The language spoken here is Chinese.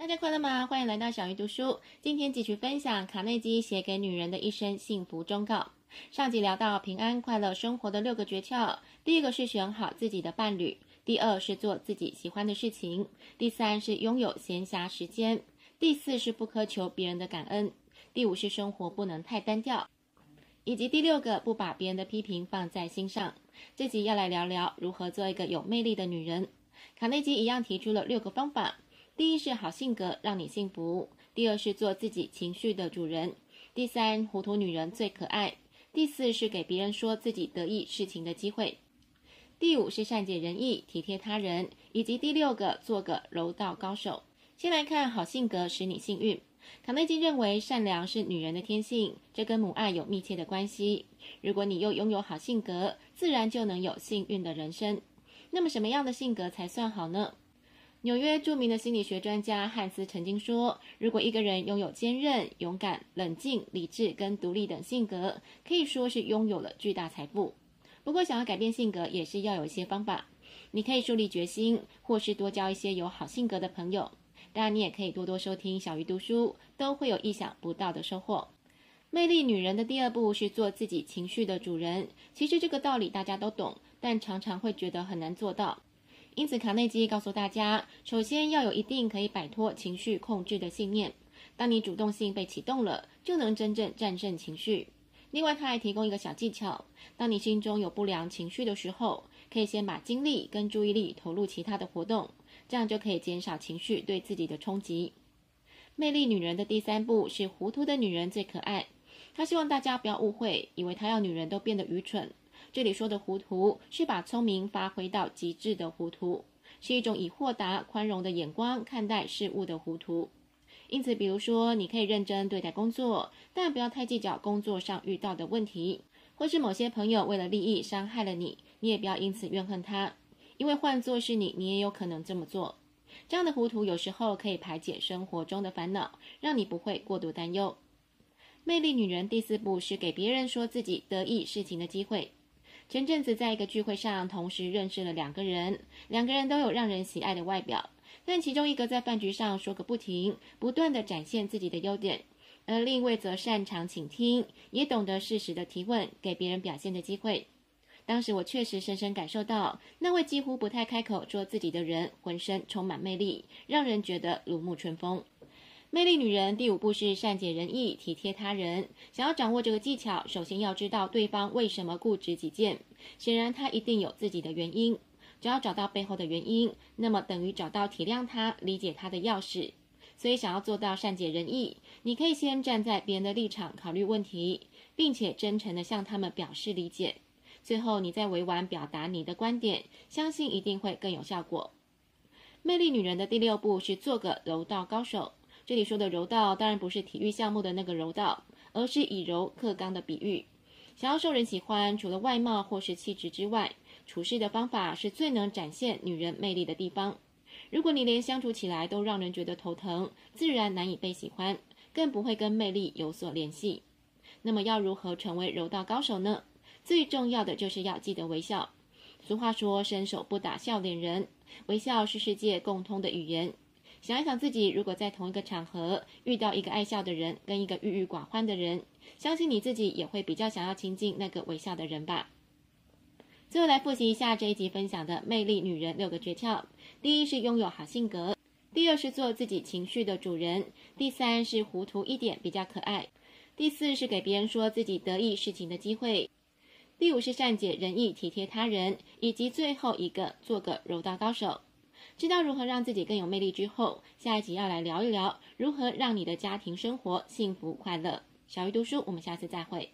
大家快乐吗？欢迎来到小鱼读书。今天继续分享卡内基写给女人的一生幸福忠告。上集聊到平安快乐生活的六个诀窍，第一个是选好自己的伴侣，第二是做自己喜欢的事情，第三是拥有闲暇时间，第四是不苛求别人的感恩，第五是生活不能太单调，以及第六个不把别人的批评放在心上。这集要来聊聊如何做一个有魅力的女人。卡内基一样提出了六个方法。第一是好性格让你幸福，第二是做自己情绪的主人，第三糊涂女人最可爱，第四是给别人说自己得意事情的机会，第五是善解人意体贴他人，以及第六个做个柔道高手。先来看好性格使你幸运。卡内基认为善良是女人的天性，这跟母爱有密切的关系。如果你又拥有好性格，自然就能有幸运的人生。那么什么样的性格才算好呢？纽约著名的心理学专家汉斯曾经说：“如果一个人拥有坚韧、勇敢、冷静、理智跟独立等性格，可以说是拥有了巨大财富。不过，想要改变性格，也是要有一些方法。你可以树立决心，或是多交一些有好性格的朋友。当然，你也可以多多收听小鱼读书，都会有意想不到的收获。魅力女人的第二步是做自己情绪的主人。其实这个道理大家都懂，但常常会觉得很难做到。”因此，卡内基告诉大家，首先要有一定可以摆脱情绪控制的信念。当你主动性被启动了，就能真正战胜情绪。另外，他还提供一个小技巧：当你心中有不良情绪的时候，可以先把精力跟注意力投入其他的活动，这样就可以减少情绪对自己的冲击。魅力女人的第三步是糊涂的女人最可爱。他希望大家不要误会，以为他要女人都变得愚蠢。这里说的糊涂，是把聪明发挥到极致的糊涂，是一种以豁达、宽容的眼光看待事物的糊涂。因此，比如说，你可以认真对待工作，但不要太计较工作上遇到的问题，或是某些朋友为了利益伤害了你，你也不要因此怨恨他，因为换作是你，你也有可能这么做。这样的糊涂有时候可以排解生活中的烦恼，让你不会过度担忧。魅力女人第四步是给别人说自己得意事情的机会。前阵子在一个聚会上，同时认识了两个人，两个人都有让人喜爱的外表，但其中一个在饭局上说个不停，不断地展现自己的优点，而另一位则擅长倾听，也懂得适时的提问，给别人表现的机会。当时我确实深深感受到，那位几乎不太开口说自己的人，浑身充满魅力，让人觉得如沐春风。魅力女人第五步是善解人意、体贴他人。想要掌握这个技巧，首先要知道对方为什么固执己见。显然，他一定有自己的原因。只要找到背后的原因，那么等于找到体谅他、理解他的钥匙。所以，想要做到善解人意，你可以先站在别人的立场考虑问题，并且真诚地向他们表示理解。最后，你再委婉表达你的观点，相信一定会更有效果。魅力女人的第六步是做个柔道高手。这里说的柔道，当然不是体育项目的那个柔道，而是以柔克刚的比喻。想要受人喜欢，除了外貌或是气质之外，处事的方法是最能展现女人魅力的地方。如果你连相处起来都让人觉得头疼，自然难以被喜欢，更不会跟魅力有所联系。那么要如何成为柔道高手呢？最重要的就是要记得微笑。俗话说：“伸手不打笑脸人”，微笑是世界共通的语言。想一想自己，如果在同一个场合遇到一个爱笑的人跟一个郁郁寡欢的人，相信你自己也会比较想要亲近那个微笑的人吧。最后来复习一下这一集分享的魅力女人六个诀窍：第一是拥有好性格，第二是做自己情绪的主人，第三是糊涂一点比较可爱，第四是给别人说自己得意事情的机会，第五是善解人意体贴他人，以及最后一个做个柔道高手。知道如何让自己更有魅力之后，下一集要来聊一聊如何让你的家庭生活幸福快乐。小鱼读书，我们下次再会。